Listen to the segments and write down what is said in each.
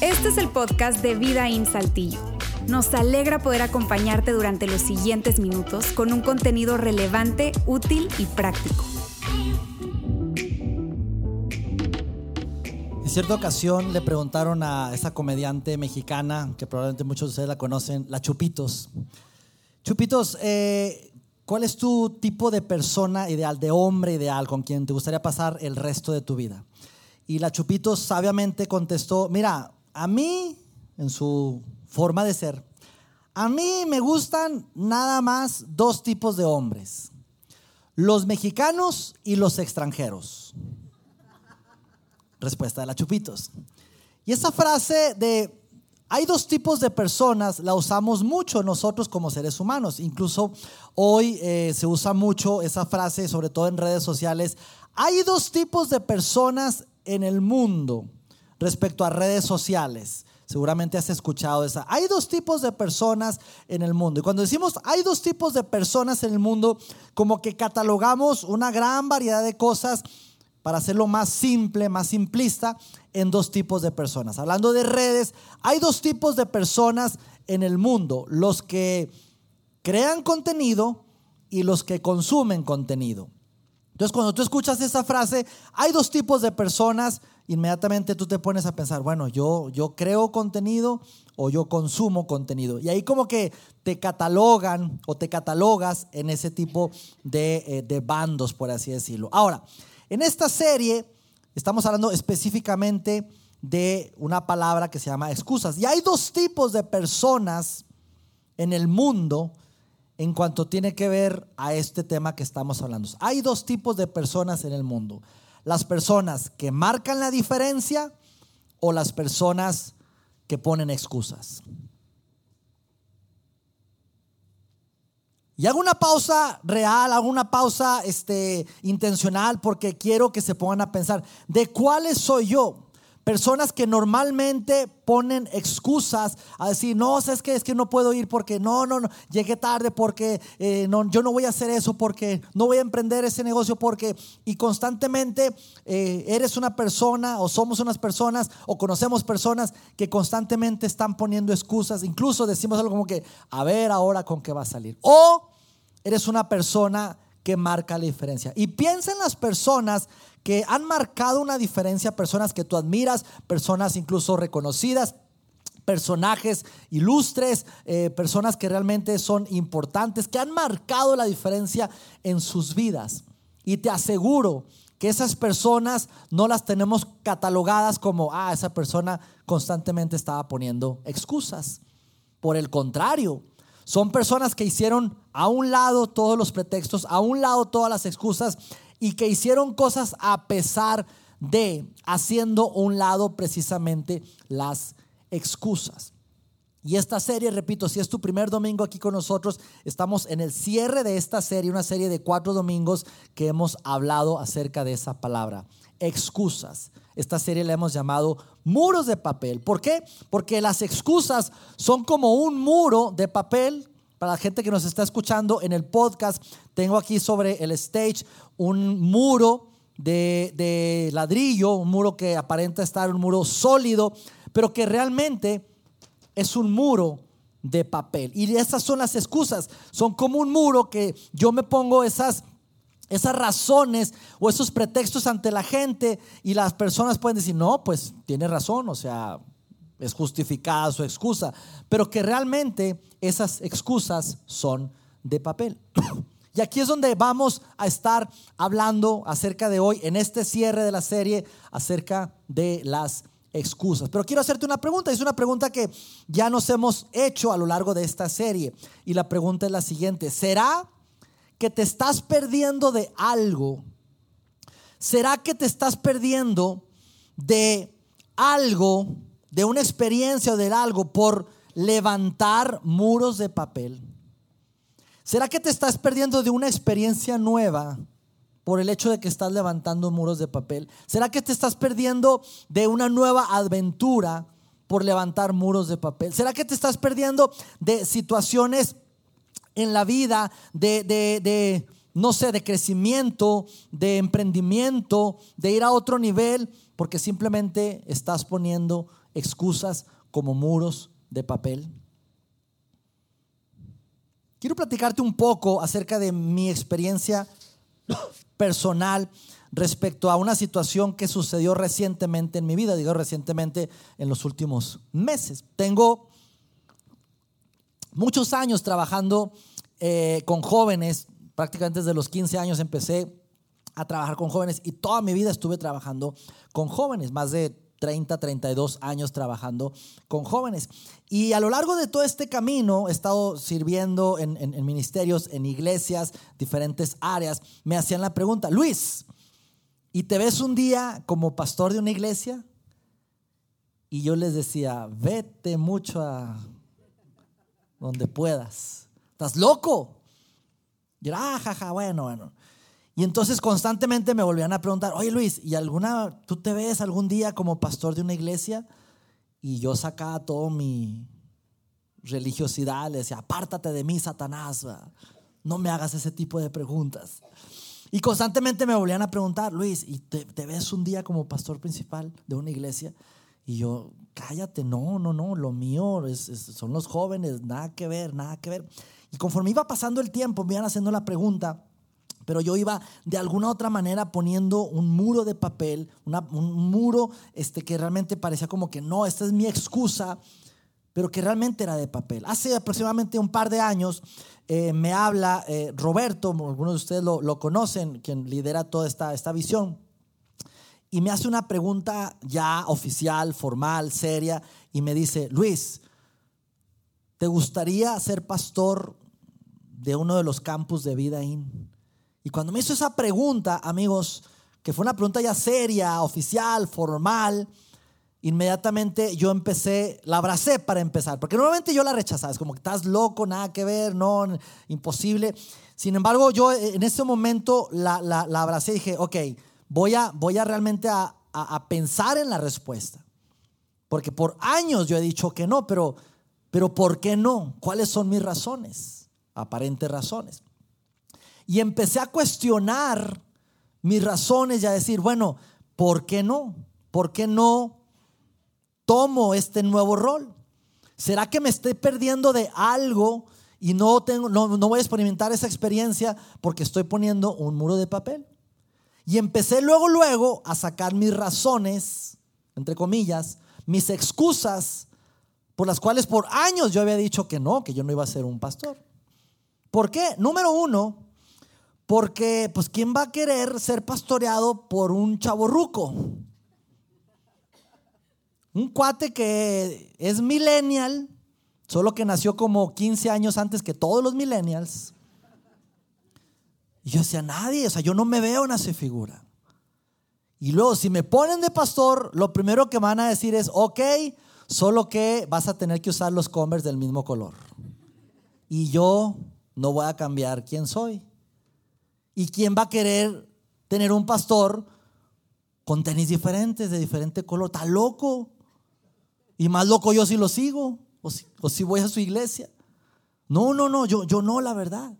Este es el podcast de Vida en Saltillo. Nos alegra poder acompañarte durante los siguientes minutos con un contenido relevante, útil y práctico. En cierta ocasión le preguntaron a esa comediante mexicana, que probablemente muchos de ustedes la conocen, la Chupitos. Chupitos, eh, ¿cuál es tu tipo de persona ideal, de hombre ideal, con quien te gustaría pasar el resto de tu vida? Y la Chupitos sabiamente contestó, mira, a mí, en su forma de ser, a mí me gustan nada más dos tipos de hombres, los mexicanos y los extranjeros. Respuesta de la Chupitos. Y esa frase de hay dos tipos de personas, la usamos mucho nosotros como seres humanos. Incluso hoy eh, se usa mucho esa frase, sobre todo en redes sociales. Hay dos tipos de personas en el mundo respecto a redes sociales. Seguramente has escuchado esa. Hay dos tipos de personas en el mundo. Y cuando decimos hay dos tipos de personas en el mundo, como que catalogamos una gran variedad de cosas para hacerlo más simple, más simplista, en dos tipos de personas. Hablando de redes, hay dos tipos de personas en el mundo. Los que crean contenido y los que consumen contenido. Entonces, cuando tú escuchas esa frase, hay dos tipos de personas, inmediatamente tú te pones a pensar, bueno, yo, yo creo contenido o yo consumo contenido. Y ahí como que te catalogan o te catalogas en ese tipo de, eh, de bandos, por así decirlo. Ahora, en esta serie estamos hablando específicamente de una palabra que se llama excusas. Y hay dos tipos de personas en el mundo en cuanto tiene que ver a este tema que estamos hablando. Hay dos tipos de personas en el mundo. Las personas que marcan la diferencia o las personas que ponen excusas. Y hago una pausa real, hago una pausa este, intencional porque quiero que se pongan a pensar, ¿de cuáles soy yo? Personas que normalmente ponen excusas a decir, no, es que es que no puedo ir porque no, no, no, llegué tarde porque eh, yo no voy a hacer eso porque no voy a emprender ese negocio porque, y constantemente eh, eres una persona o somos unas personas o conocemos personas que constantemente están poniendo excusas, incluso decimos algo como que, a ver ahora con qué va a salir. O eres una persona que marca la diferencia. Y piensa en las personas que han marcado una diferencia, personas que tú admiras, personas incluso reconocidas, personajes ilustres, eh, personas que realmente son importantes, que han marcado la diferencia en sus vidas. Y te aseguro que esas personas no las tenemos catalogadas como, ah, esa persona constantemente estaba poniendo excusas. Por el contrario, son personas que hicieron a un lado todos los pretextos, a un lado todas las excusas y que hicieron cosas a pesar de, haciendo un lado precisamente las excusas. Y esta serie, repito, si es tu primer domingo aquí con nosotros, estamos en el cierre de esta serie, una serie de cuatro domingos que hemos hablado acerca de esa palabra, excusas. Esta serie la hemos llamado muros de papel. ¿Por qué? Porque las excusas son como un muro de papel para la gente que nos está escuchando en el podcast, tengo aquí sobre el stage un muro de, ladrillo, un muro que aparenta estar un muro sólido, pero que realmente es un muro de papel. Y esas son las excusas, son como un muro que yo me pongo esas esas razones o esos pretextos ante la gente y las personas pueden decir, no, pues tiene razón, o sea, es justificada su excusa, pero que realmente esas excusas son de papel. Y aquí es donde vamos a estar hablando acerca de hoy, en este cierre de la serie, acerca de las excusas. Pero quiero hacerte una pregunta, es una pregunta que ya nos hemos hecho a lo largo de esta serie. Y la pregunta es la siguiente, ¿será que te estás perdiendo de algo? ¿Será que te estás perdiendo de algo de una experiencia o de algo por levantar muros de papel? ¿Será que te estás perdiendo de una experiencia nueva por el hecho de que estás levantando muros de papel? ¿Será que te estás perdiendo de una nueva aventura por levantar muros de papel? ¿Será que te estás perdiendo de situaciones en la vida, de, de, no sé, de crecimiento, de emprendimiento, de ir a otro nivel, porque simplemente estás poniendo excusas como muros de papel. Quiero platicarte un poco acerca de mi experiencia personal respecto a una situación que sucedió recientemente en mi vida, digo recientemente en los últimos meses. Tengo muchos años trabajando eh, con jóvenes, prácticamente desde los 15 años empecé a trabajar con jóvenes y toda mi vida estuve trabajando con jóvenes, más de 30, 32 años trabajando con jóvenes. Y a lo largo de todo este camino he estado sirviendo en, en ministerios, en iglesias, diferentes áreas. Me hacían la pregunta, Luis, ¿y te ves un día como pastor de una iglesia? Y yo les decía, vete mucho a donde puedas. ¿Estás loco? Y era, ah, jaja, bueno, bueno. Y entonces constantemente me volvían a preguntar, oye Luis, ¿y alguna, tú te ves algún día como pastor de una iglesia? Y yo sacaba todo mi religiosidad, le decía, apártate de mí, Satanás, no me hagas ese tipo de preguntas. Y constantemente me volvían a preguntar, Luis, ¿y te, ves un día como pastor principal de una iglesia? Y yo, cállate, no, no, no, lo mío son los jóvenes, nada que ver, nada que ver. Y conforme iba pasando el tiempo, me iban haciendo la pregunta, pero yo iba de alguna otra manera poniendo un muro de papel, un muro este, que realmente parecía como que no, esta es mi excusa, pero que realmente era de papel. Hace aproximadamente un par de años eh, me habla eh, Roberto, algunos de ustedes lo, conocen, quien lidera toda esta, esta visión, y me hace una pregunta ya oficial, formal, seria, y me dice, Luis, ¿te gustaría ser pastor de uno de los campus de Vida In? Y cuando me hizo esa pregunta, amigos, que fue una pregunta ya seria, oficial, formal, inmediatamente yo empecé, la abracé para empezar, porque normalmente yo la rechazaba, es como que estás loco, nada que ver, no, imposible. Sin embargo, yo en ese momento la, la, la abracé y dije, ok, voy a, voy a realmente a, a, pensar en la respuesta. Porque por años yo he dicho que no, pero, pero ¿por qué no? ¿Cuáles son mis razones? Aparentes razones. Y empecé a cuestionar mis razones y a decir, bueno, ¿por qué no? ¿Por qué no tomo este nuevo rol? ¿Será que me estoy perdiendo de algo y no, tengo, no, voy a experimentar esa experiencia porque estoy poniendo un muro de papel? Y empecé luego, luego a sacar mis razones, entre comillas, mis excusas por las cuales por años yo había dicho que no, que yo no iba a ser un pastor. ¿Por qué? Número uno, porque, pues, ¿quién va a querer ser pastoreado por un chaborruco? Un cuate que es millennial, solo que nació como 15 años antes que todos los millennials. Y yo decía, nadie, o sea, yo no me veo en esa figura. Y luego, si me ponen de pastor, lo primero que van a decir es, ok, solo que vas a tener que usar los Converse del mismo color. Y yo no voy a cambiar quién soy. ¿Y quién va a querer tener un pastor con tenis diferentes, de diferente color? Está loco. Y más loco yo si lo sigo, o si, voy a su iglesia. No, no, no, yo, yo no, la verdad.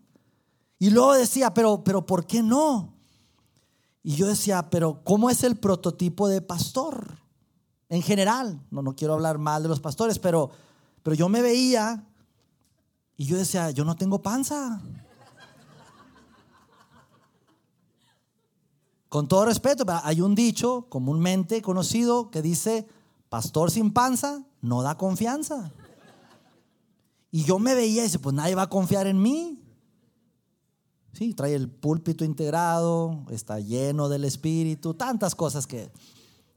Y luego decía, pero, pero ¿por qué no? Y yo decía, pero ¿cómo es el prototipo de pastor? En general, no, no quiero hablar mal de los pastores, pero, pero yo me veía y yo decía, yo no tengo panza. Con todo respeto, hay un dicho comúnmente conocido que dice, pastor sin panza no da confianza. Y yo me veía y dice, pues nadie va a confiar en mí. Sí, trae el púlpito integrado, está lleno del Espíritu, tantas cosas que...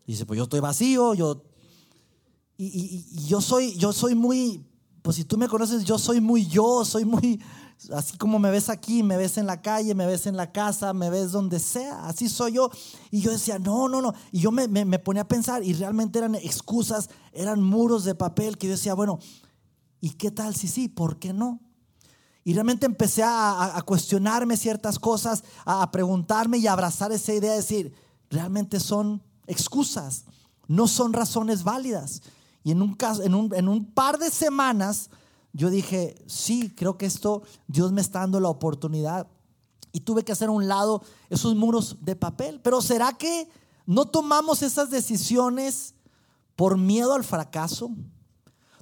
dice, pues yo estoy vacío, yo... Y, y, yo, soy, yo soy muy, pues si tú me conoces, yo soy muy yo, soy muy, Así como me ves aquí, me ves en la calle, me ves en la casa, me ves donde sea. Así soy yo. Y yo decía, no, no, no. Y yo me, me, ponía a pensar y realmente eran excusas, eran muros de papel que yo decía, bueno, ¿y qué tal si sí? ¿Por qué no? Y realmente empecé a, cuestionarme ciertas cosas, a, preguntarme y a abrazar esa idea de decir, realmente son excusas, no son razones válidas. Y en un, en un par de semanas yo dije, sí, creo que esto Dios me está dando la oportunidad y tuve que hacer a un lado esos muros de papel. Pero ¿será que no tomamos esas decisiones por miedo al fracaso?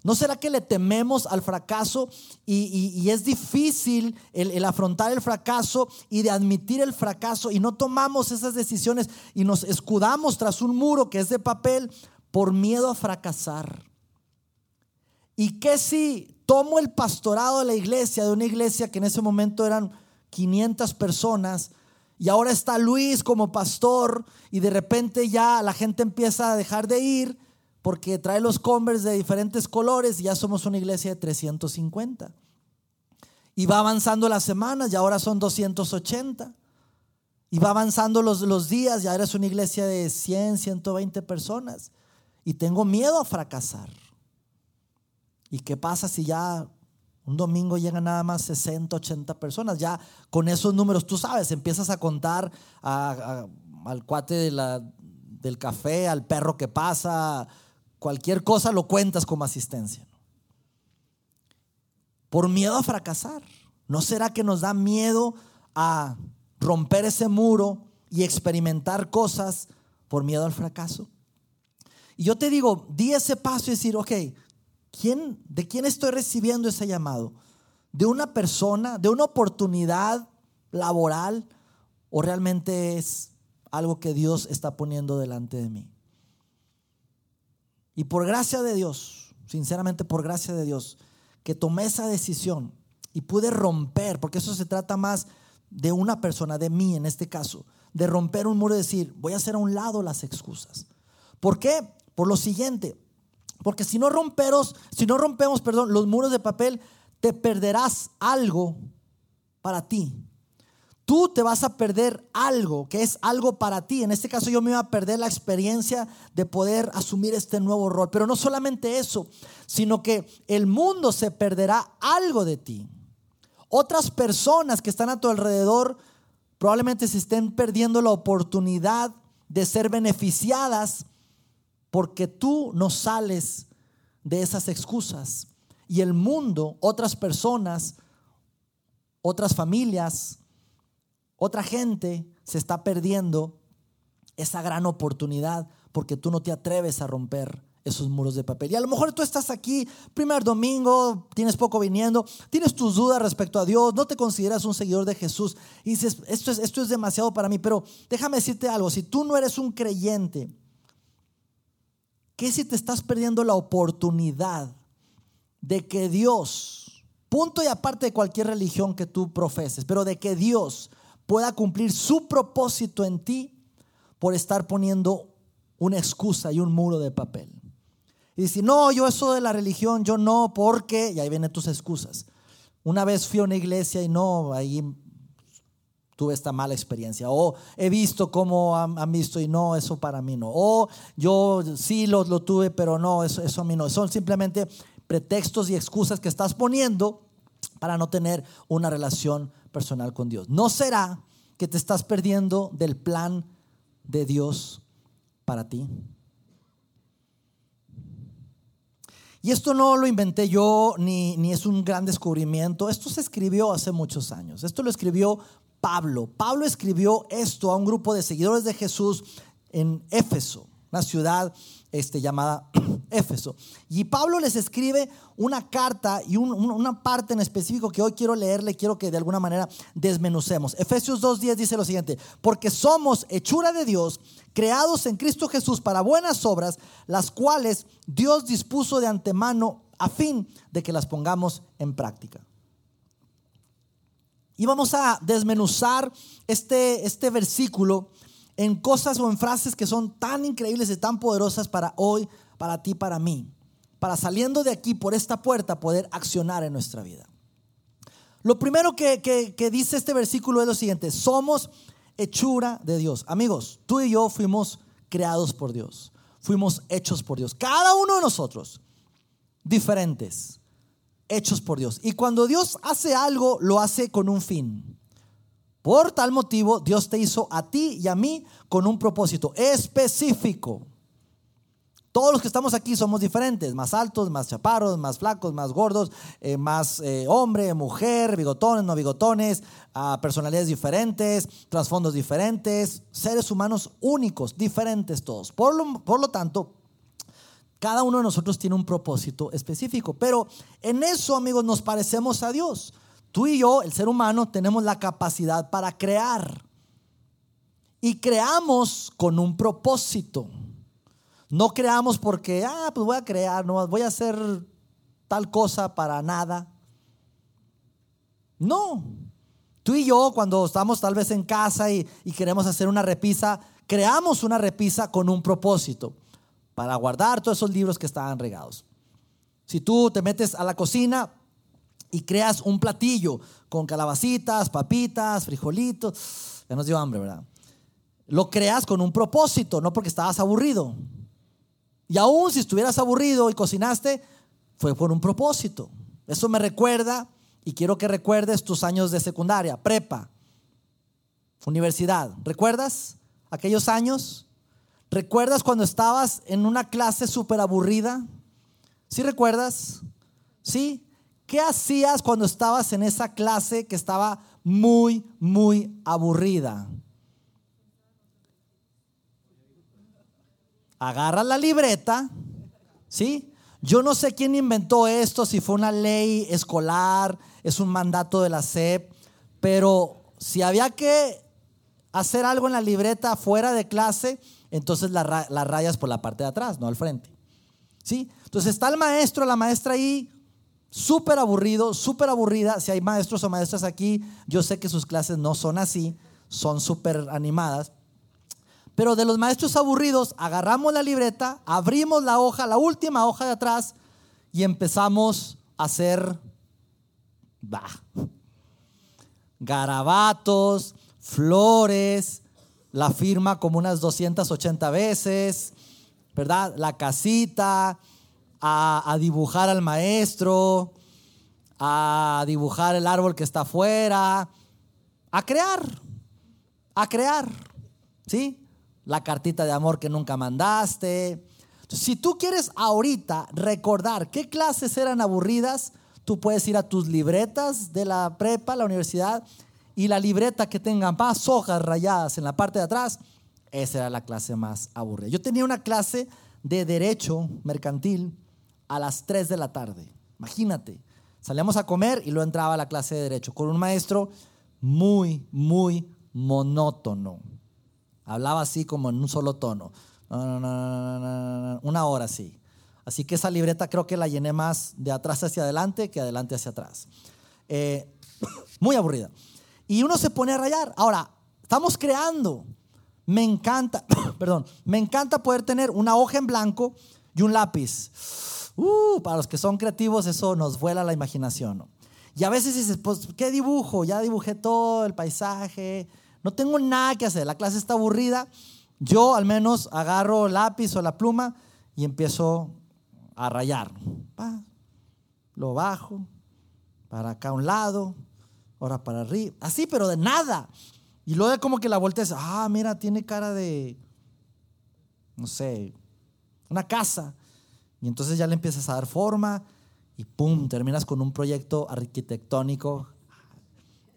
¿No será que le tememos al fracaso y, es difícil el, afrontar el fracaso y de admitir el fracaso y no tomamos esas decisiones y nos escudamos tras un muro que es de papel por miedo a fracasar? ¿Y qué si tomo el pastorado de la iglesia, de una iglesia que en ese momento eran 500 personas, y ahora está Luis como pastor y de repente ya la gente empieza a dejar de ir porque trae los Converse de diferentes colores y ya somos una iglesia de 350. Y va avanzando las semanas y ahora son 280. Y va avanzando los, los días y ahora es una iglesia de 100, 120 personas. Y tengo miedo a fracasar. ¿Y qué pasa si ya un domingo llegan nada más 60, 80 personas. Ya con esos números, tú sabes, empiezas a contar al cuate del café, al perro que pasa, cualquier cosa lo cuentas como asistencia. Por miedo a fracasar. ¿No será que nos da miedo a romper ese muro y experimentar cosas por miedo al fracaso? Y yo te digo, di ese paso y decir, ok, ¿quién, ¿de quién estoy recibiendo ese llamado? ¿De una persona? ¿De una oportunidad laboral? ¿O realmente es algo que Dios está poniendo delante de mí? Y por gracia de Dios, sinceramente por gracia de Dios, que tomé esa decisión y pude romper, porque eso se trata más de una persona, de mí en este caso, de romper un muro y decir, voy a hacer a un lado las excusas. ¿Por qué? Por lo siguiente, porque si no romperos, si no rompemos, perdón, los muros de papel, te perderás algo para ti. Tú te vas a perder algo que es algo para ti. En este caso yo me iba a perder la experiencia de poder asumir este nuevo rol. Pero no solamente eso, sino que el mundo se perderá algo de ti. Otras personas que están a tu alrededor probablemente se estén perdiendo la oportunidad de ser beneficiadas porque tú no sales de esas excusas. Y el mundo, otras personas, otras familias, otra gente se está perdiendo esa gran oportunidad porque tú no te atreves a romper esos muros de papel. Y a lo mejor tú estás aquí, primer domingo, tienes poco viniendo, tienes tus dudas respecto a Dios, no te consideras un seguidor de Jesús y dices, esto es, esto es demasiado para mí, pero déjame decirte algo, si tú no eres un creyente, ¿Qué si te estás perdiendo la oportunidad de que Dios, punto y aparte de cualquier religión que tú profeses, pero de que Dios pueda cumplir su propósito en ti por estar poniendo una excusa y un muro de papel? Y decir, no, yo eso de la religión, yo no, porque, y ahí vienen tus excusas. Una vez fui a una iglesia y no, ahí tuve esta mala experiencia. O he visto cómo han, visto y no, eso para mí no. O yo sí lo, lo tuve, pero no, eso, eso a mí no. Son simplemente pretextos y excusas que estás poniendo para no tener una relación personal con Dios. ¿No será que te estás perdiendo del plan de Dios para ti? Y esto no lo inventé yo, ni, ni, es un gran descubrimiento. Esto se escribió hace muchos años. Esto lo escribió Pablo. Pablo escribió esto a un grupo de seguidores de Jesús en Éfeso, una ciudad este, llamada Éfeso. Y Pablo les escribe una carta y una parte en específico que hoy quiero leerle, quiero que de alguna manera desmenucemos. Efesios 2.10 dice lo siguiente, porque somos hechura de Dios, creados en Cristo Jesús para buenas obras, las cuales Dios dispuso de antemano a fin de que las pongamos en práctica. Y vamos a desmenuzar este, este versículo en cosas o en frases que son tan increíbles y tan poderosas para hoy, para ti, para mí. Para saliendo de aquí por esta puerta poder accionar en nuestra vida. Lo primero que, que dice este versículo es lo siguiente, somos hechura de Dios. Amigos, tú y yo fuimos creados por Dios, fuimos hechos por Dios. Cada uno de nosotros, diferentes hechos por Dios. Y cuando Dios hace algo, lo hace con un fin. Por tal motivo, Dios te hizo a ti y a mí con un propósito específico. Todos los que estamos aquí somos diferentes, más altos, más chaparros, más flacos, más gordos, eh, más eh, hombre, mujer, bigotones, no bigotones, ah, personalidades diferentes, trasfondos diferentes, seres humanos únicos, diferentes todos. Por lo, por lo tanto, cada uno de nosotros tiene un propósito específico, pero en eso, amigos, nos parecemos a Dios. Tú y yo, el ser humano, tenemos la capacidad para crear. Y creamos con un propósito. No creamos porque, ah, pues voy a crear, no, voy a hacer tal cosa para nada. No. Tú y yo, cuando estamos tal vez en casa y, y queremos hacer una repisa, creamos una repisa con un propósito para guardar todos esos libros que estaban regados. Si tú te metes a la cocina y creas un platillo con calabacitas, papitas, frijolitos, ya nos dio hambre, ¿verdad? Lo creas con un propósito, no porque estabas aburrido. Y aún si estuvieras aburrido y cocinaste, fue por un propósito. Eso me recuerda y quiero que recuerdes tus años de secundaria, prepa, universidad. ¿Recuerdas aquellos años? ¿Recuerdas cuando estabas en una clase súper aburrida? ¿Sí recuerdas? ¿Sí? ¿Qué hacías cuando estabas en esa clase que estaba muy, muy aburrida? Agarra la libreta, ¿sí? Yo no sé quién inventó esto, si fue una ley escolar, es un mandato de la SEP, pero si había que hacer algo en la libreta fuera de clase, entonces las rayas por la parte de atrás, no al frente. ¿Sí? Entonces está el maestro, la maestra ahí, súper aburrido, súper aburrida. Si hay maestros o maestras aquí, yo sé que sus clases no son así, son súper animadas. Pero de los maestros aburridos, agarramos la libreta, abrimos la hoja, la última hoja de atrás, y empezamos a hacer bah, garabatos, flores, la firma como unas 280 veces, ¿verdad? La casita, a, dibujar al maestro, a dibujar el árbol que está afuera, a crear, a crear, ¿sí? La cartita de amor que nunca mandaste. Si tú quieres ahorita recordar qué clases eran aburridas, tú puedes ir a tus libretas de la prepa, la universidad, y la libreta que tenga más hojas rayadas en la parte de atrás, esa era la clase más aburrida. Yo tenía una clase de derecho mercantil a las 3 de la tarde. Imagínate, salíamos a comer y luego entraba a la clase de derecho con un maestro muy, muy monótono. Hablaba así como en un solo tono. Una hora así. Así que esa libreta creo que la llené más de atrás hacia adelante que adelante hacia atrás. Eh, muy aburrida. Y uno se pone a rayar. Ahora, estamos creando. Me encanta, perdón, me encanta poder tener una hoja en blanco y un lápiz. Uh, para los que son creativos, eso nos vuela la imaginación. Y a veces dices, pues, ¿qué dibujo? Ya dibujé todo el paisaje. No tengo nada que hacer. La clase está aburrida. Yo al menos agarro el lápiz o la pluma y empiezo a rayar. lo bajo, para acá a un lado, ahora para arriba, así, pero de nada. Y luego como que la volteas, ah, mira, tiene cara de, no sé, una casa. Y entonces ya le empiezas a dar forma y pum, terminas con un proyecto arquitectónico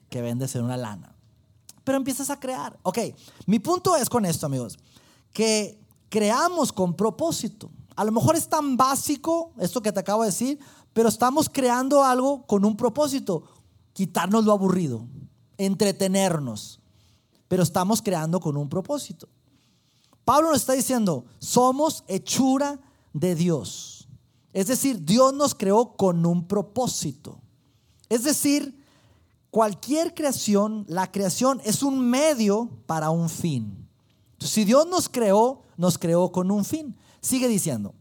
que vendes en una lana. Pero empiezas a crear. Ok, mi punto es con esto, amigos, que creamos con propósito. A lo mejor es tan básico esto que te acabo de decir, pero estamos creando algo con un propósito quitarnos lo aburrido, entretenernos, pero estamos creando con un propósito. Pablo nos está diciendo, somos hechura de Dios. Es decir, Dios nos creó con un propósito. Es decir, cualquier creación, la creación es un medio para un fin. si Dios nos creó, nos creó con un fin. Sigue diciendo,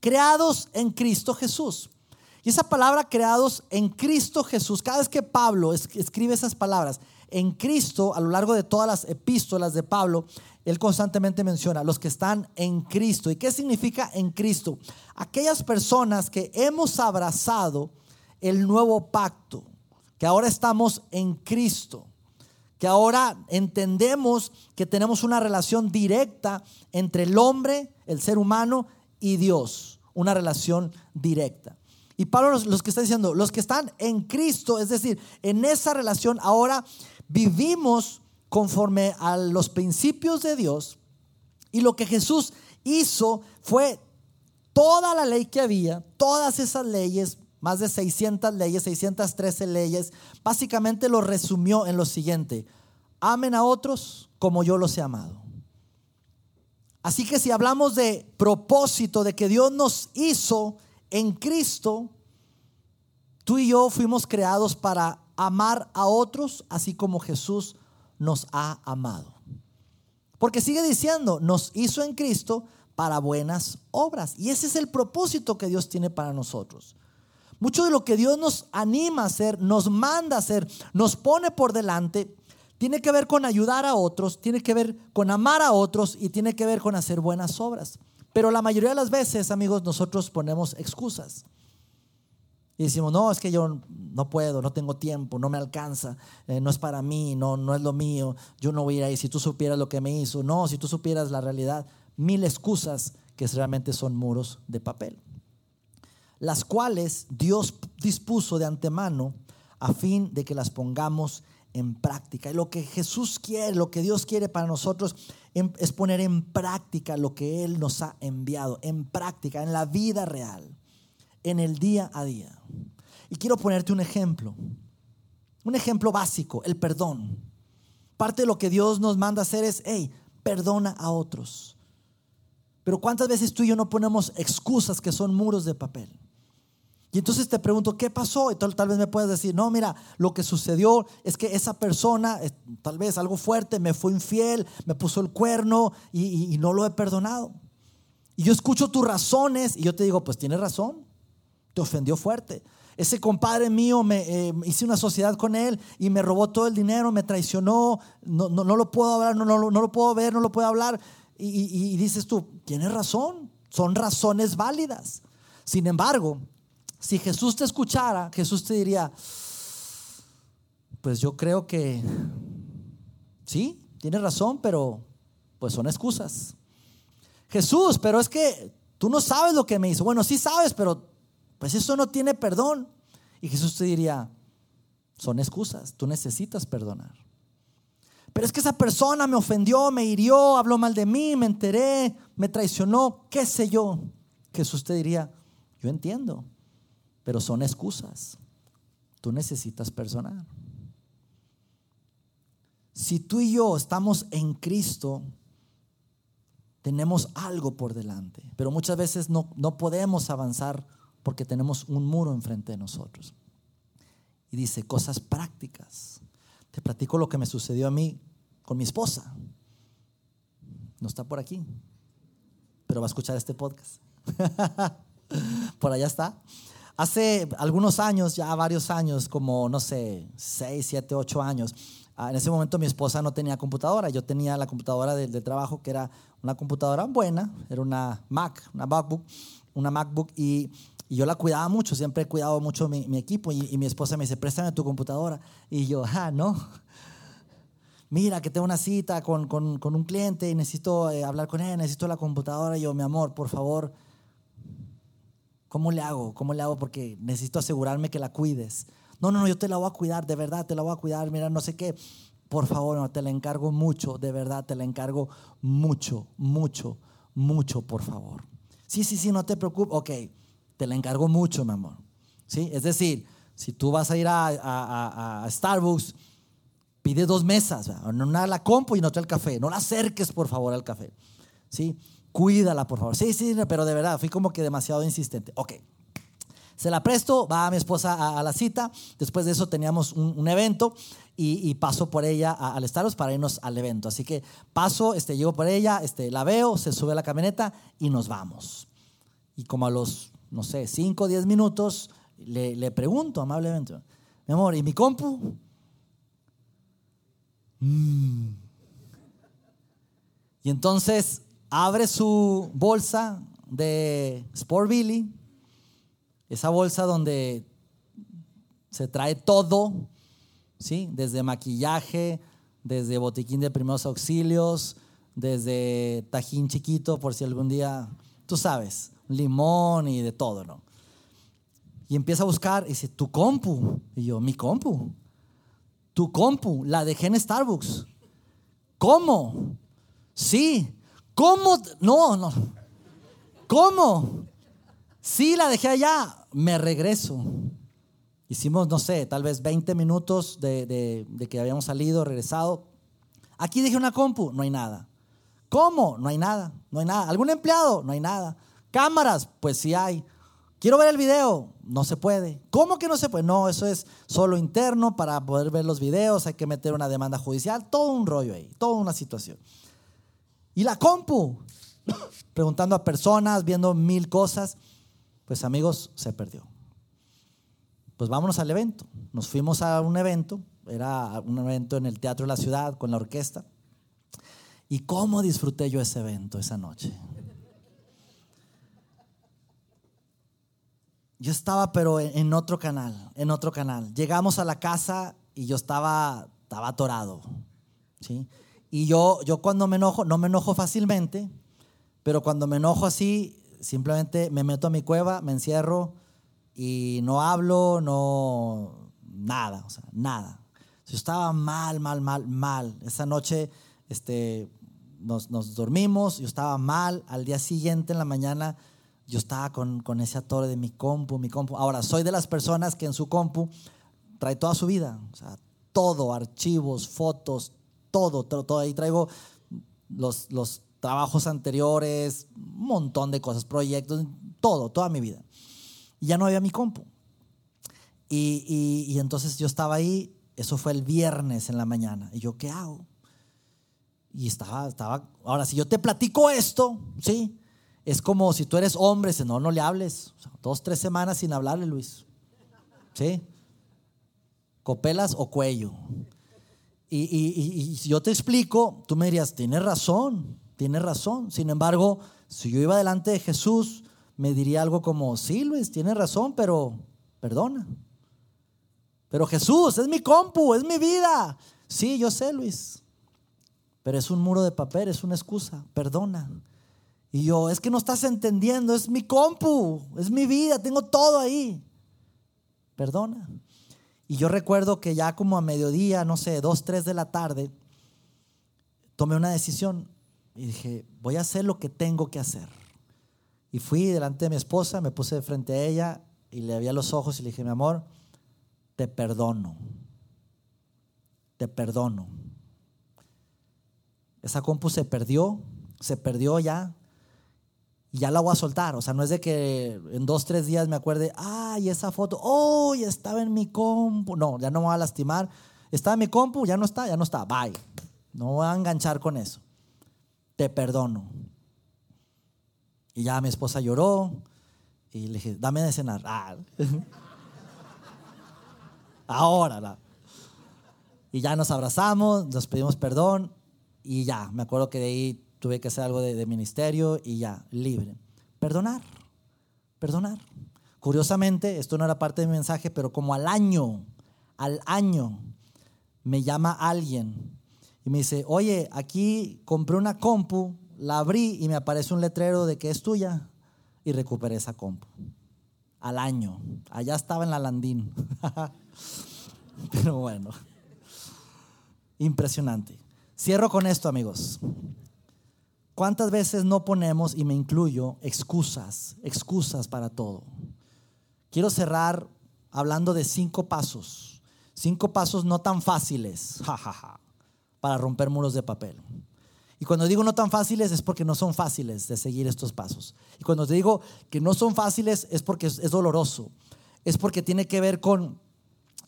creados en Cristo Jesús y esa palabra creados en Cristo Jesús, cada vez que Pablo escribe esas palabras, en Cristo, a lo largo de todas las epístolas de Pablo, él constantemente menciona los que están en Cristo. ¿Y qué significa en Cristo? Aquellas personas que hemos abrazado el nuevo pacto, que ahora estamos en Cristo, que ahora entendemos que tenemos una relación directa entre el hombre, el ser humano, y Dios, una relación directa. Y Pablo los, los que está diciendo, los que están en Cristo, es decir, en esa relación ahora vivimos conforme a los principios de Dios y lo que Jesús hizo fue toda la ley que había, todas esas leyes, más de 600 leyes, 613 leyes, básicamente lo resumió en lo siguiente, amen a otros como yo los he amado. Así que si hablamos de propósito, de que Dios nos hizo en Cristo, tú y yo fuimos creados para amar a otros, así como Jesús nos ha amado. Porque sigue diciendo, nos hizo en Cristo para buenas obras. Y ese es el propósito que Dios tiene para nosotros. Mucho de lo que Dios nos anima a hacer, nos manda a hacer, nos pone por delante, tiene que ver con ayudar a otros, tiene que ver con amar a otros y tiene que ver con hacer buenas obras. Pero la mayoría de las veces, amigos, nosotros ponemos excusas. Y decimos, no, es que yo no puedo, no tengo tiempo, no me alcanza, eh, no es para mí, no, no es lo mío, yo no voy a ir ahí. Si tú supieras lo que me hizo, no, si tú supieras la realidad, mil excusas que realmente son muros de papel, las cuales Dios dispuso de antemano a fin de que las pongamos en práctica. Y lo que Jesús quiere, lo que Dios quiere para nosotros es poner en práctica lo que Él nos ha enviado, en práctica, en la vida real, en el día a día. Y quiero ponerte un ejemplo, un ejemplo básico, el perdón. Parte de lo que Dios nos manda hacer es, hey, perdona a otros. Pero ¿cuántas veces tú y yo no ponemos excusas que son muros de papel? Y entonces te pregunto, ¿qué pasó? Y tal, vez me puedes decir, no, mira, lo que sucedió es que esa persona, eh, tal vez algo fuerte, me fue infiel, me puso el cuerno y, no lo he perdonado. Y yo escucho tus razones y yo te digo, pues tienes razón, te ofendió fuerte. Ese compadre mío, me eh, hice una sociedad con él y me robó todo el dinero, me traicionó, no, no, no lo puedo hablar, no, no, no, lo puedo ver, no lo puedo hablar. Y, y dices tú, tienes razón, son razones válidas. Sin embargo, si Jesús te escuchara, Jesús te diría, pues yo creo que sí, tienes razón, pero pues son excusas. Jesús, pero es que tú no sabes lo que me hizo. Bueno, sí sabes, pero pues eso no tiene perdón. Y Jesús te diría, son excusas, tú necesitas perdonar. Pero es que esa persona me ofendió, me hirió, habló mal de mí, me enteré, me traicionó, qué sé yo. Jesús te diría, yo entiendo, pero son excusas. Tú necesitas perdonar. Si tú y yo estamos en Cristo, tenemos algo por delante, pero muchas veces no, no podemos avanzar porque tenemos un muro enfrente de nosotros. Y dice cosas prácticas. Te platico lo que me sucedió a mí con mi esposa. No está por aquí, pero va a escuchar este podcast. por allá está. Hace algunos años, ya varios años, como no sé, 6, 7, 8 años, ah, en ese momento mi esposa no tenía computadora. Yo tenía la computadora de, trabajo, que era una computadora buena, era una Mac, una MacBook, una MacBook, y, yo la cuidaba mucho, siempre he cuidado mucho mi, equipo. Y, mi esposa me dice, préstame tu computadora. Y yo, ah, no. Mira, que tengo una cita con, con, con un cliente y necesito eh, hablar con él, necesito la computadora. Y yo, mi amor, por favor, ¿Cómo le hago? ¿Cómo le hago? Porque necesito asegurarme que la cuides. No, no, no, yo te la voy a cuidar, de verdad, te la voy a cuidar. Mira, no sé qué. Por favor, no, te la encargo mucho, de verdad, te la encargo mucho, mucho, mucho, por favor. Sí, sí, sí, no te preocupes. Ok, te la encargo mucho, mi amor. ¿Sí? Es decir, si tú vas a ir a, a Starbucks, pide dos mesas, una la compu y otra el café. No la acerques, por favor, al café. ¿Sí? Cuídala, por favor. Sí, sí, pero de verdad, fui como que demasiado insistente. Ok. Se la presto, va a mi esposa a, la cita. Después de eso teníamos un, evento y, paso por ella al Starbucks para irnos al evento. Así que paso, este, llego por ella, este, la veo, se sube a la camioneta y nos vamos. Y como a los, no sé, 5 o 10 minutos, le, le, pregunto amablemente, mi amor, ¿y mi compu? Mm. Y entonces abre su bolsa de Sport Billy, esa bolsa donde se trae todo, ¿sí? desde maquillaje, desde botiquín de primeros auxilios, desde tajín chiquito por si algún día tú sabes, limón y de todo, ¿no? Y empieza a buscar y dice, tu compu. Y yo, mi compu. Tu compu, la dejé en Starbucks. ¿Cómo? Sí. ¿Cómo? No, no. ¿Cómo? Sí, la dejé allá. Me regreso. Hicimos, no sé, tal vez 20 minutos de, que habíamos salido, regresado. Aquí dejé una compu, no hay nada. ¿Cómo? No hay nada, no hay nada. ¿Algún empleado? No hay nada. ¿Cámaras? Pues sí hay. Quiero ver el video, no se puede. ¿Cómo que no se puede? No, eso es solo interno para poder ver los videos, hay que meter una demanda judicial, todo un rollo ahí, toda una situación. ¿Y la compu? Preguntando a personas, viendo mil cosas, pues amigos, se perdió. Pues vámonos al evento. Nos fuimos a un evento, era un evento en el Teatro de la Ciudad con la orquesta. ¿Y cómo disfruté yo ese evento esa noche? Yo estaba pero en otro canal, en otro canal. Llegamos a la casa y yo estaba, estaba atorado. ¿sí? Y yo, yo cuando me enojo, no me enojo fácilmente, pero cuando me enojo así, simplemente me meto a mi cueva, me encierro y no hablo, no, nada, o sea, nada. Yo estaba mal, mal, mal, mal. Esa noche este, nos, nos dormimos, yo estaba mal. Al día siguiente, en la mañana, yo estaba con, con ese atore de mi compu, mi compu. Ahora, soy de las personas que en su compu trae toda su vida, o sea, todo, archivos, fotos, todo, todo. Ahí traigo los, los trabajos anteriores, un montón de cosas, proyectos, todo, toda mi vida. Y ya no había mi compu. Y, y, entonces yo estaba ahí, eso fue el viernes en la mañana. Y yo, ¿qué hago? Y estaba, estaba, ahora si yo te platico esto, ¿sí? Es como si tú eres hombre, si no, no le hables. dos, tres semanas sin hablarle, Luis. ¿Sí? Copelas o cuello. Y, si yo te explico, tú me dirías, tienes razón, tienes razón. Sin embargo, si yo iba delante de Jesús, me diría algo como, sí, Luis, tienes razón, pero perdona. Pero Jesús, es mi compu, es mi vida. Sí, yo sé, Luis. Pero es un muro de papel, es una excusa. Perdona. Y yo, es que no estás entendiendo, es mi compu, es mi vida, tengo todo ahí. Perdona. Y yo recuerdo que ya como a mediodía, no sé, dos, tres de la tarde, tomé una decisión y dije, voy a hacer lo que tengo que hacer. Y fui delante de mi esposa, me puse de frente a ella y le abría los ojos y le dije, mi amor, te perdono. Te perdono. Esa compu se perdió, se perdió ya, y ya la voy a soltar. O sea, no es de que en dos, tres días me acuerde, ay, esa foto, oh, estaba en mi compu. No, ya no me voy a lastimar. Estaba en mi compu, ya no está, ya no está. Bye. No voy a enganchar con eso. Te perdono. Y ya mi esposa lloró y le dije, dame de cenar. Ah. Ahora. Y ya nos abrazamos, nos pedimos perdón y ya, me acuerdo que de ahí tuve que hacer algo de, ministerio y ya, libre. Perdonar, perdonar. Curiosamente, esto no era parte de mi mensaje, pero como al año, al año, me llama alguien y me dice, oye, aquí compré una compu, la abrí y me aparece un letrero de que es tuya y recuperé esa compu. Al año, allá estaba en la Landín. pero bueno, impresionante. Cierro con esto, amigos. ¿Cuántas veces no ponemos, y me incluyo, excusas, excusas para todo? Quiero cerrar hablando de cinco pasos, cinco pasos no tan fáciles, jajaja, para romper muros de papel. Y cuando digo no tan fáciles es porque no son fáciles de seguir estos pasos. Y cuando te digo que no son fáciles es porque es, es doloroso, es porque tiene que ver con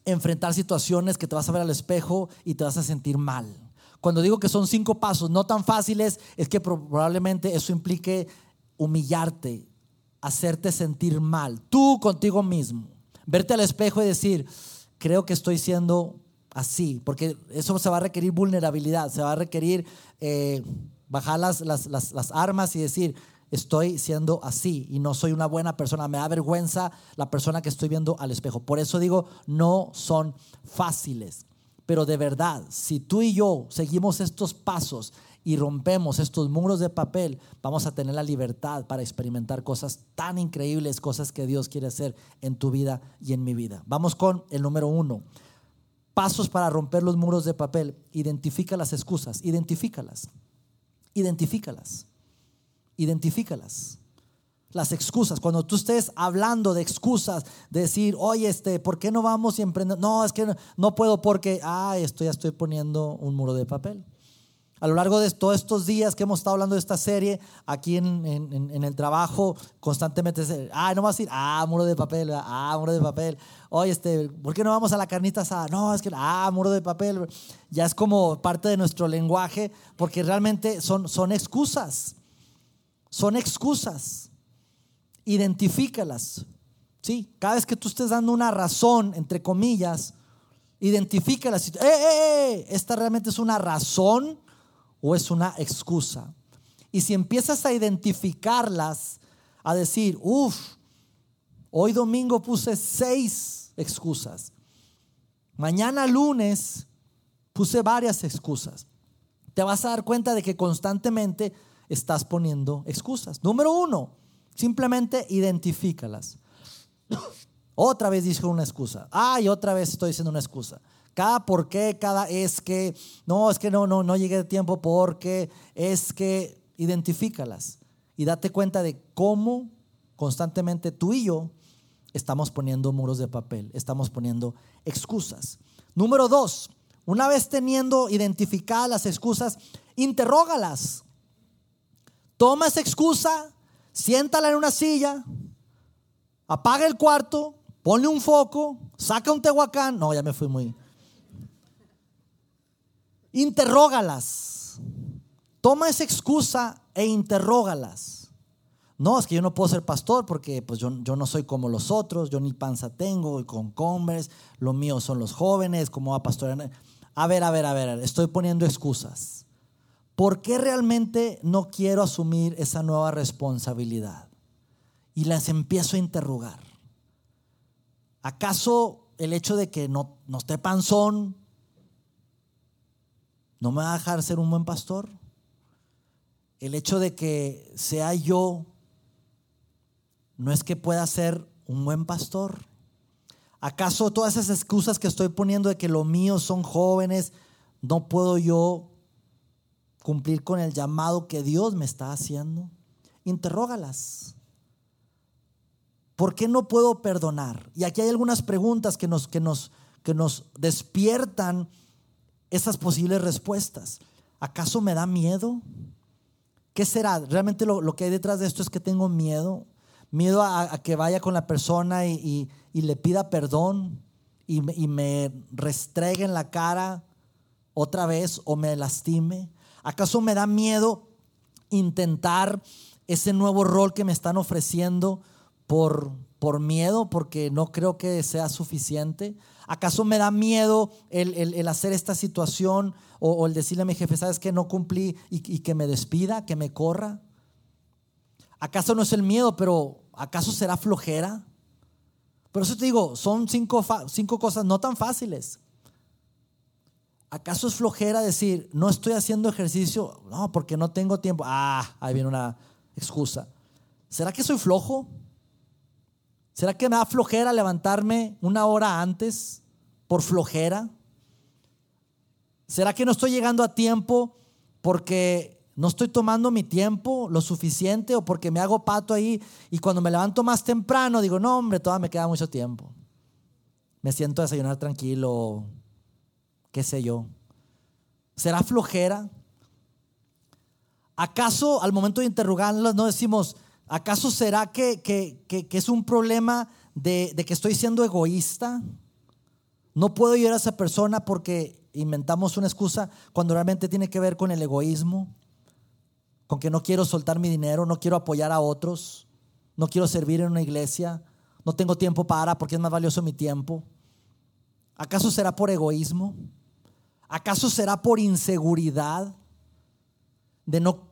enfrentar situaciones que te vas a ver al espejo y te vas a sentir mal cuando digo que son cinco pasos no tan fáciles, es que probablemente eso implique humillarte, hacerte sentir mal, tú contigo mismo, verte al espejo y decir, creo que estoy siendo así, porque eso se va a requerir vulnerabilidad, se va a requerir eh, bajar las, las, las armas y decir, estoy siendo así y no soy una buena persona, me da vergüenza la persona que estoy viendo al espejo. Por eso digo, no son fáciles. Pero de verdad, si tú y yo seguimos estos pasos y rompemos estos muros de papel, vamos a tener la libertad para experimentar cosas tan increíbles, cosas que Dios quiere hacer en tu vida y en mi vida. Vamos con el número uno. Pasos para romper los muros de papel. Identifica las excusas, identifícalas, identifícalas, identifícalas las excusas. Cuando tú estés hablando de excusas, de decir, oye, este, ¿por qué no vamos y emprendemos? No, es que no, puedo porque, ah, esto ya estoy poniendo un muro de papel. A lo largo de todos estos días que hemos estado hablando de esta serie, aquí en, en, el trabajo, constantemente, ah, no vas a ir, ah, muro de papel, ah, muro de papel. Oye, este, ¿por qué no vamos a la carnita asada? No, es que, ah, muro de papel. Ya es como parte de nuestro lenguaje, porque realmente son, son excusas. Son excusas identifícalas. ¿sí? Cada vez que tú estés dando una razón, entre comillas, identifícalas. ¡Eh, eh, eh! ¿Esta realmente es una razón o es una excusa? Y si empiezas a identificarlas, a decir, uff, hoy domingo puse seis excusas. Mañana lunes puse varias excusas. Te vas a dar cuenta de que constantemente estás poniendo excusas. Número uno, Simplemente identifícalas. otra vez dijo una excusa. Ay, otra vez estoy diciendo una excusa. Cada por qué, cada es que, no, es que no, no, no llegué de tiempo porque, es que, identifícalas. Y date cuenta de cómo constantemente tú y yo estamos poniendo muros de papel, estamos poniendo excusas. Número dos, una vez teniendo identificadas las excusas, interrógalas. Toma esa excusa siéntala en una silla, apaga el cuarto, ponle un foco, saca un tehuacán. No, ya me fui muy. Interrógalas. Toma esa excusa e interrógalas. No, es que yo no puedo ser pastor porque pues yo, yo no soy como los otros, yo ni panza tengo y con lo mío son los jóvenes, como va a pastorear. A ver, a ver, a ver, estoy poniendo excusas. ¿Por qué realmente no quiero asumir esa nueva responsabilidad? Y las empiezo a interrogar. ¿Acaso el hecho de que no, no esté panzón no me va a dejar ser un buen pastor? El hecho de que sea yo no es que pueda ser un buen pastor. ¿Acaso todas esas excusas que estoy poniendo de que lo mío son jóvenes, no puedo yo cumplir con el llamado que Dios me está haciendo? Interrógalas. ¿Por qué no puedo perdonar? Y aquí hay algunas preguntas que nos, que nos, que nos despiertan esas posibles respuestas. ¿Acaso me da miedo? ¿Qué será? Realmente lo, que hay detrás de esto es que tengo miedo. Miedo a, que vaya con la persona y, le pida perdón y, y me restregue en la cara otra vez o me lastime. ¿Acaso me da miedo intentar ese nuevo rol que me están ofreciendo por, por miedo, porque no creo que sea suficiente? ¿Acaso me da miedo el, hacer esta situación o, el decirle a mi jefe, sabes que no cumplí y, que me despida, que me corra? ¿Acaso no es el miedo, pero acaso será flojera? Pero eso te digo, son cinco, cinco cosas no tan fáciles. ¿Acaso es flojera decir, no estoy haciendo ejercicio? No, porque no tengo tiempo. Ah, ahí viene una excusa. ¿Será que soy flojo? ¿Será que me da flojera levantarme una hora antes por flojera? ¿Será que no estoy llegando a tiempo porque no estoy tomando mi tiempo lo suficiente o porque me hago pato ahí y cuando me levanto más temprano digo, no hombre, todavía me queda mucho tiempo? Me siento a desayunar tranquilo, qué sé yo. ¿Será flojera? ¿Acaso al momento de interrogarlas no decimos, ¿acaso será que, es un problema de, de, que estoy siendo egoísta? No puedo ir a esa persona porque inventamos una excusa cuando realmente tiene que ver con el egoísmo, con que no quiero soltar mi dinero, no quiero apoyar a otros, no quiero servir en una iglesia, no tengo tiempo para porque es más valioso mi tiempo. ¿Acaso será por egoísmo? ¿Acaso será por inseguridad de no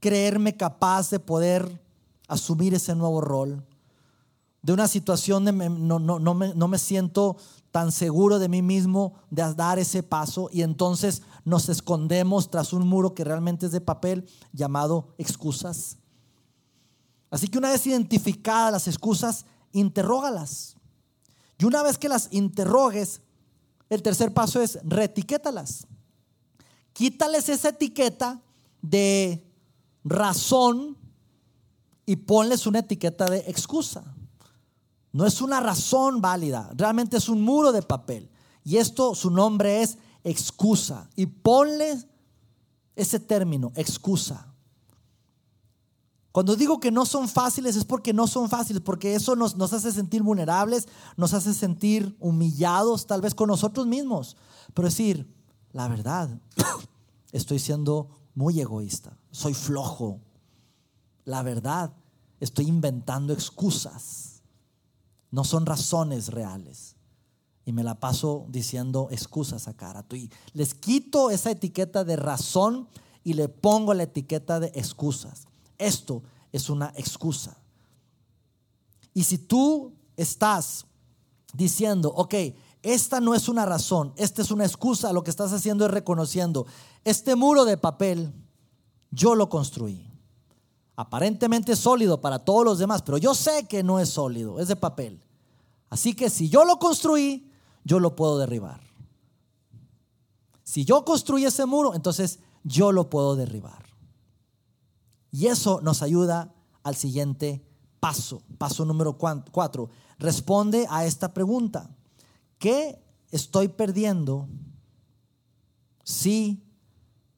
creerme capaz de poder asumir ese nuevo rol? De una situación de no, no, me, no me siento tan seguro de mí mismo de dar ese paso y entonces nos escondemos tras un muro que realmente es de papel llamado excusas. Así que una vez identificadas las excusas, interrógalas. Y una vez que las interrogues, el tercer paso es reetiquétalas. Quítales esa etiqueta de razón y ponles una etiqueta de excusa. No es una razón válida, realmente es un muro de papel. Y esto, su nombre es excusa. Y ponle ese término, excusa. Cuando digo que no son fáciles es porque no son fáciles, porque eso nos, nos, hace sentir vulnerables, nos hace sentir humillados tal vez con nosotros mismos. Pero decir, la verdad, estoy siendo muy egoísta, soy flojo. La verdad, estoy inventando excusas no son razones reales. Y me la paso diciendo excusas a cara. Y les quito esa etiqueta de razón y le pongo la etiqueta de excusas. Esto es una excusa. Y si tú estás diciendo, ok, esta no es una razón, esta es una excusa, lo que estás haciendo es reconociendo, este muro de papel, yo lo construí. Aparentemente sólido para todos los demás, pero yo sé que no es sólido, es de papel. Así que si yo lo construí, yo lo puedo derribar. Si yo construí ese muro, entonces yo lo puedo derribar. Y eso nos ayuda al siguiente paso. Paso número cuatro. Responde a esta pregunta. ¿Qué estoy perdiendo si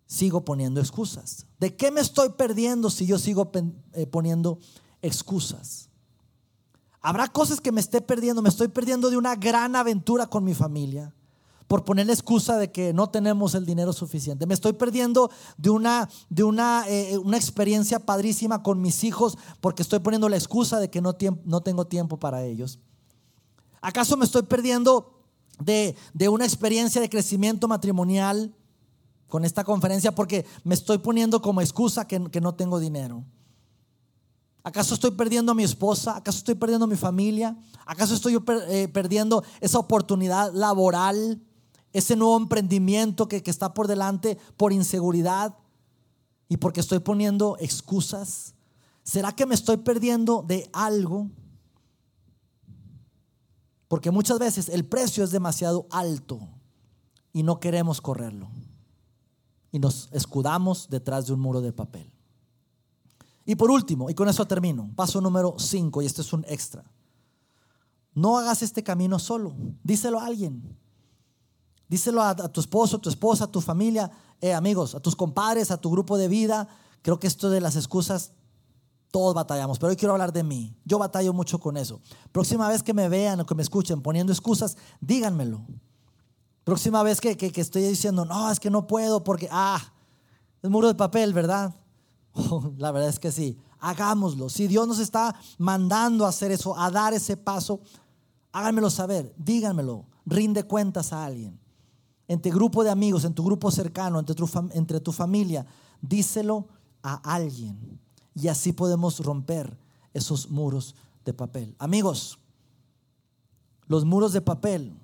sigo poniendo excusas? ¿De qué me estoy perdiendo si yo sigo eh, poniendo excusas? Habrá cosas que me esté perdiendo. Me estoy perdiendo de una gran aventura con mi familia por poner la excusa de que no tenemos el dinero suficiente. Me estoy perdiendo de una, de una, eh, una experiencia padrísima con mis hijos porque estoy poniendo la excusa de que no, no tengo tiempo para ellos. ¿Acaso me estoy perdiendo de, de una experiencia de crecimiento matrimonial con esta conferencia porque me estoy poniendo como excusa que, que no tengo dinero? ¿Acaso estoy perdiendo a mi esposa? ¿Acaso estoy perdiendo a mi familia? ¿Acaso estoy eh, perdiendo esa oportunidad laboral? Ese nuevo emprendimiento que, que está por delante por inseguridad y porque estoy poniendo excusas. ¿Será que me estoy perdiendo de algo? Porque muchas veces el precio es demasiado alto y no queremos correrlo. Y nos escudamos detrás de un muro de papel. Y por último, y con eso termino, paso número 5, y este es un extra. No hagas este camino solo, díselo a alguien. Díselo a, tu esposo, a tu esposa, a tu familia, eh, amigos, a tus compadres, a tu grupo de vida. Creo que esto de las excusas, todos batallamos, pero hoy quiero hablar de mí. Yo batallo mucho con eso. Próxima vez que me vean o que me escuchen poniendo excusas, díganmelo. Próxima vez que, que, estoy diciendo, no, es que no puedo porque, ah, es muro de papel, ¿verdad? la verdad es que sí, hagámoslo. Si Dios nos está mandando a hacer eso, a dar ese paso, háganmelo saber, díganmelo, rinde cuentas a alguien. En tu grupo de amigos, en tu grupo cercano, entre tu, entre tu familia, díselo a alguien. Y así podemos romper esos muros de papel. Amigos, los muros de papel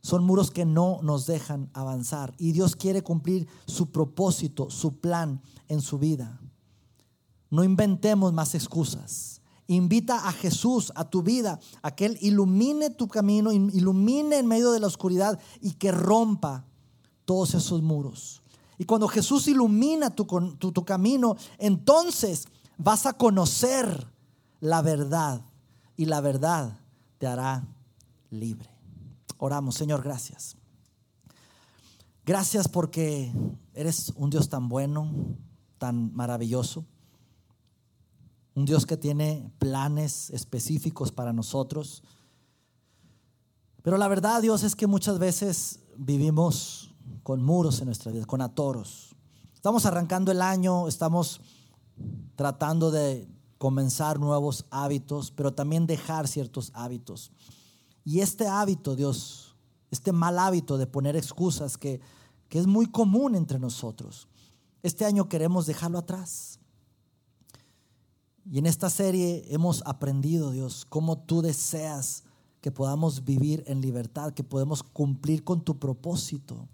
son muros que no nos dejan avanzar. Y Dios quiere cumplir su propósito, su plan en su vida. No inventemos más excusas. Invita a Jesús a tu vida, a que Él ilumine tu camino, ilumine en medio de la oscuridad y que rompa todos esos muros. Y cuando Jesús ilumina tu, camino, entonces vas a conocer la verdad y la verdad te hará libre. Oramos, Señor, gracias. Gracias porque eres un Dios tan bueno, tan maravilloso un Dios que tiene planes específicos para nosotros. Pero la verdad, Dios, es que muchas veces vivimos con muros en nuestra vida, con atoros. Estamos arrancando el año, estamos tratando de comenzar nuevos hábitos, pero también dejar ciertos hábitos. Y este hábito, Dios, este mal hábito de poner excusas que, que es muy común entre nosotros, este año queremos dejarlo atrás. Y en esta serie hemos aprendido, Dios, cómo tú deseas que podamos vivir en libertad, que podemos cumplir con tu propósito,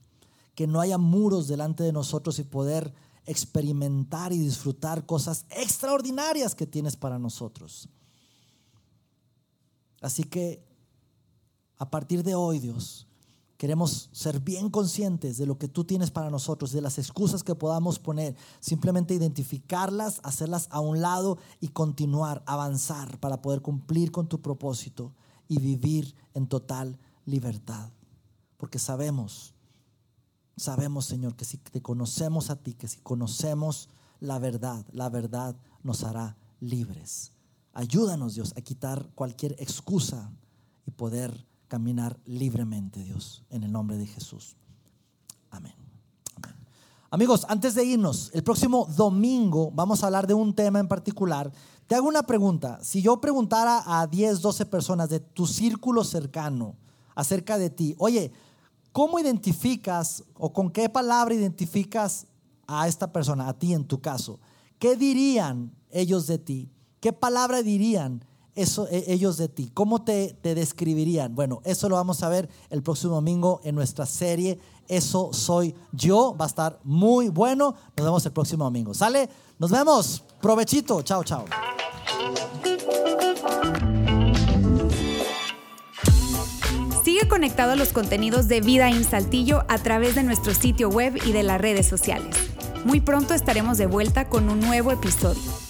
que no haya muros delante de nosotros y poder experimentar y disfrutar cosas extraordinarias que tienes para nosotros. Así que a partir de hoy, Dios, Queremos ser bien conscientes de lo que tú tienes para nosotros, de las excusas que podamos poner, simplemente identificarlas, hacerlas a un lado y continuar, avanzar para poder cumplir con tu propósito y vivir en total libertad. Porque sabemos, sabemos Señor, que si te conocemos a ti, que si conocemos la verdad, la verdad nos hará libres. Ayúdanos Dios a quitar cualquier excusa y poder caminar libremente, Dios, en el nombre de Jesús. Amén. Amigos, antes de irnos, el próximo domingo vamos a hablar de un tema en particular. Te hago una pregunta. Si yo preguntara a 10, 12 personas de tu círculo cercano acerca de ti, oye, ¿cómo identificas o con qué palabra identificas a esta persona, a ti en tu caso? ¿Qué dirían ellos de ti? ¿Qué palabra dirían eso, e, ellos de ti? ¿Cómo te, te describirían? Bueno, eso lo vamos a ver el próximo domingo en nuestra serie Eso soy yo. Va a estar muy bueno. Nos vemos el próximo domingo. ¿Sale? Nos vemos. Provechito. Chao, chao. Sigue conectado a los contenidos de Vida en Saltillo a través de nuestro sitio web y de las redes sociales. Muy pronto estaremos de vuelta con un nuevo episodio.